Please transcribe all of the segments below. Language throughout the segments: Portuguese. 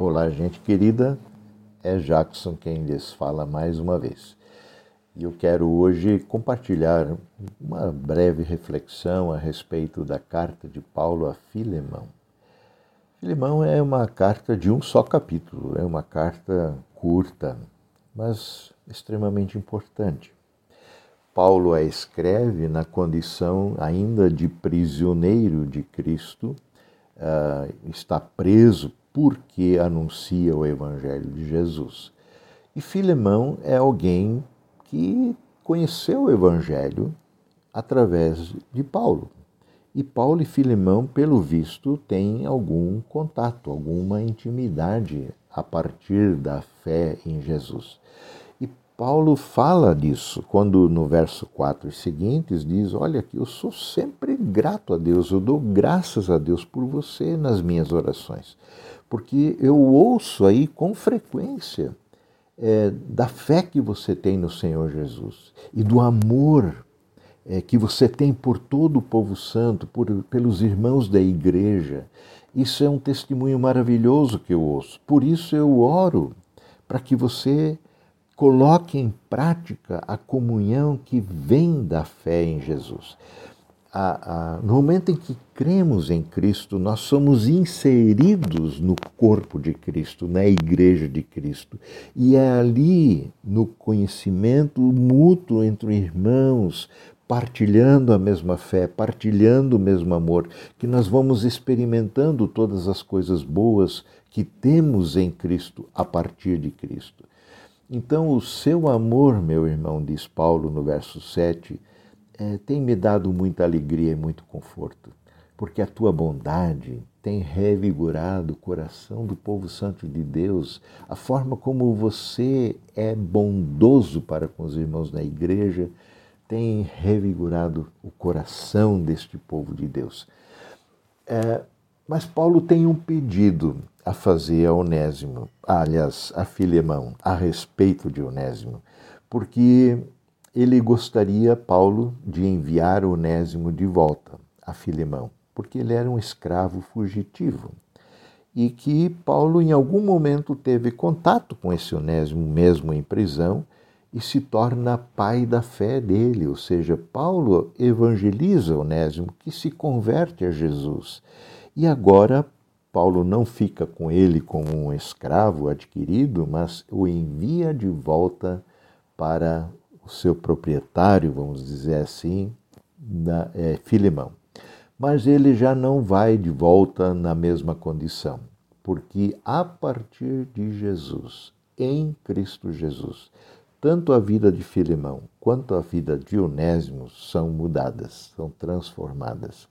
Olá, gente querida. É Jackson quem lhes fala mais uma vez. E eu quero hoje compartilhar uma breve reflexão a respeito da carta de Paulo a Filemão. Filemão é uma carta de um só capítulo, é uma carta curta, mas extremamente importante. Paulo a escreve na condição ainda de prisioneiro de Cristo, uh, está preso porque anuncia o Evangelho de Jesus. E Filemão é alguém que conheceu o Evangelho através de Paulo. E Paulo e Filemão, pelo visto, têm algum contato, alguma intimidade a partir da fé em Jesus. Paulo fala disso quando no verso 4 e seguintes diz: Olha, eu sou sempre grato a Deus, eu dou graças a Deus por você nas minhas orações, porque eu ouço aí com frequência é, da fé que você tem no Senhor Jesus e do amor é, que você tem por todo o povo santo, por, pelos irmãos da igreja. Isso é um testemunho maravilhoso que eu ouço. Por isso eu oro para que você coloque em prática a comunhão que vem da fé em Jesus. A, a, no momento em que cremos em Cristo, nós somos inseridos no corpo de Cristo, na igreja de Cristo. E é ali, no conhecimento mútuo entre irmãos, partilhando a mesma fé, partilhando o mesmo amor, que nós vamos experimentando todas as coisas boas que temos em Cristo a partir de Cristo. Então, o seu amor, meu irmão, diz Paulo no verso 7, é, tem me dado muita alegria e muito conforto, porque a tua bondade tem revigorado o coração do povo santo de Deus, a forma como você é bondoso para com os irmãos na igreja tem revigorado o coração deste povo de Deus. É, mas Paulo tem um pedido a fazer a Onésimo, aliás, a Filemão, a respeito de Onésimo, porque ele gostaria, Paulo, de enviar Onésimo de volta a Filemão, porque ele era um escravo fugitivo. E que Paulo, em algum momento, teve contato com esse Onésimo, mesmo em prisão, e se torna pai da fé dele, ou seja, Paulo evangeliza Onésimo, que se converte a Jesus. E agora Paulo não fica com ele como um escravo adquirido, mas o envia de volta para o seu proprietário, vamos dizer assim, na, é, Filemão. Mas ele já não vai de volta na mesma condição, porque a partir de Jesus, em Cristo Jesus, tanto a vida de Filemão quanto a vida de Onésimo são mudadas, são transformadas.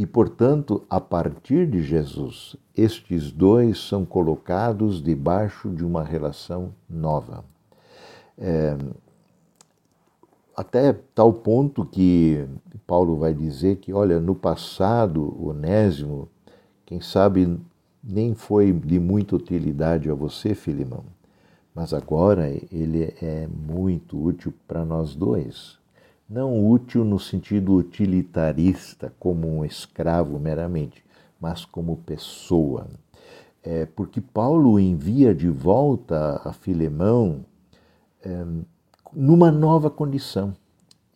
E, portanto, a partir de Jesus, estes dois são colocados debaixo de uma relação nova. É, até tal ponto que Paulo vai dizer que, olha, no passado, Onésimo, quem sabe nem foi de muita utilidade a você, Filimão, mas agora ele é muito útil para nós dois não útil no sentido utilitarista, como um escravo meramente, mas como pessoa. É, porque Paulo envia de volta a Filemão é, numa nova condição.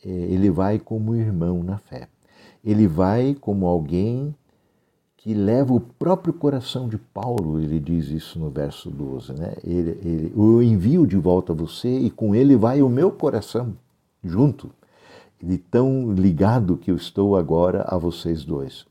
É, ele vai como irmão na fé. Ele vai como alguém que leva o próprio coração de Paulo, ele diz isso no verso 12. Né? Ele, ele, eu envio de volta a você e com ele vai o meu coração junto de tão ligado que eu estou agora a vocês dois.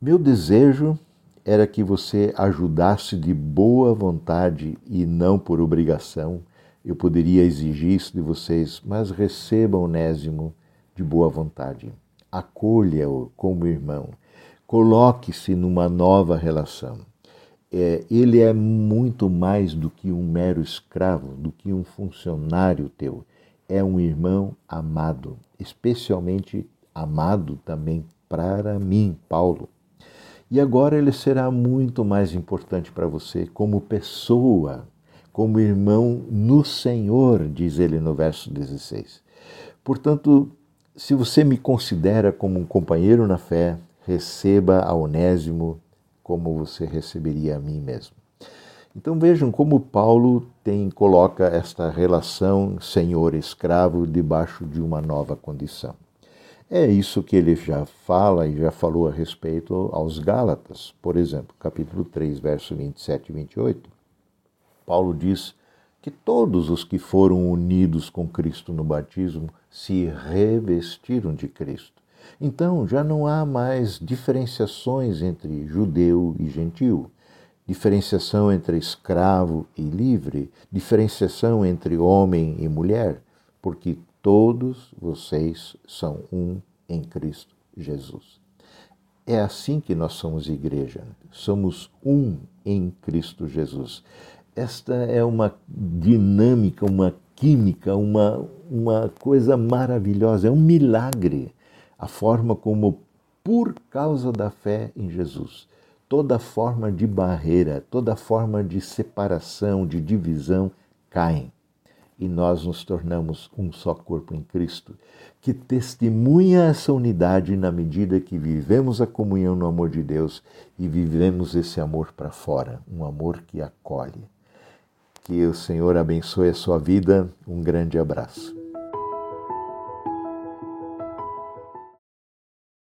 Meu desejo era que você ajudasse de boa vontade e não por obrigação. Eu poderia exigir isso de vocês, mas receba Onésimo de boa vontade. Acolha-o como irmão. Coloque-se numa nova relação. É, ele é muito mais do que um mero escravo, do que um funcionário teu é um irmão amado, especialmente amado também para mim, Paulo. E agora ele será muito mais importante para você como pessoa, como irmão no Senhor, diz ele no verso 16. Portanto, se você me considera como um companheiro na fé, receba a Onésimo como você receberia a mim mesmo. Então vejam como Paulo tem coloca esta relação senhor-escravo debaixo de uma nova condição. É isso que ele já fala e já falou a respeito aos Gálatas. Por exemplo, capítulo 3, verso 27 e 28. Paulo diz que todos os que foram unidos com Cristo no batismo se revestiram de Cristo. Então já não há mais diferenciações entre judeu e gentil diferenciação entre escravo e livre, diferenciação entre homem e mulher, porque todos vocês são um em Cristo Jesus. É assim que nós somos igreja, somos um em Cristo Jesus. Esta é uma dinâmica, uma química, uma, uma coisa maravilhosa, é um milagre a forma como, por causa da fé em Jesus, toda forma de barreira, toda forma de separação, de divisão caem. E nós nos tornamos um só corpo em Cristo, que testemunha essa unidade na medida que vivemos a comunhão no amor de Deus e vivemos esse amor para fora, um amor que acolhe. Que o Senhor abençoe a sua vida. Um grande abraço.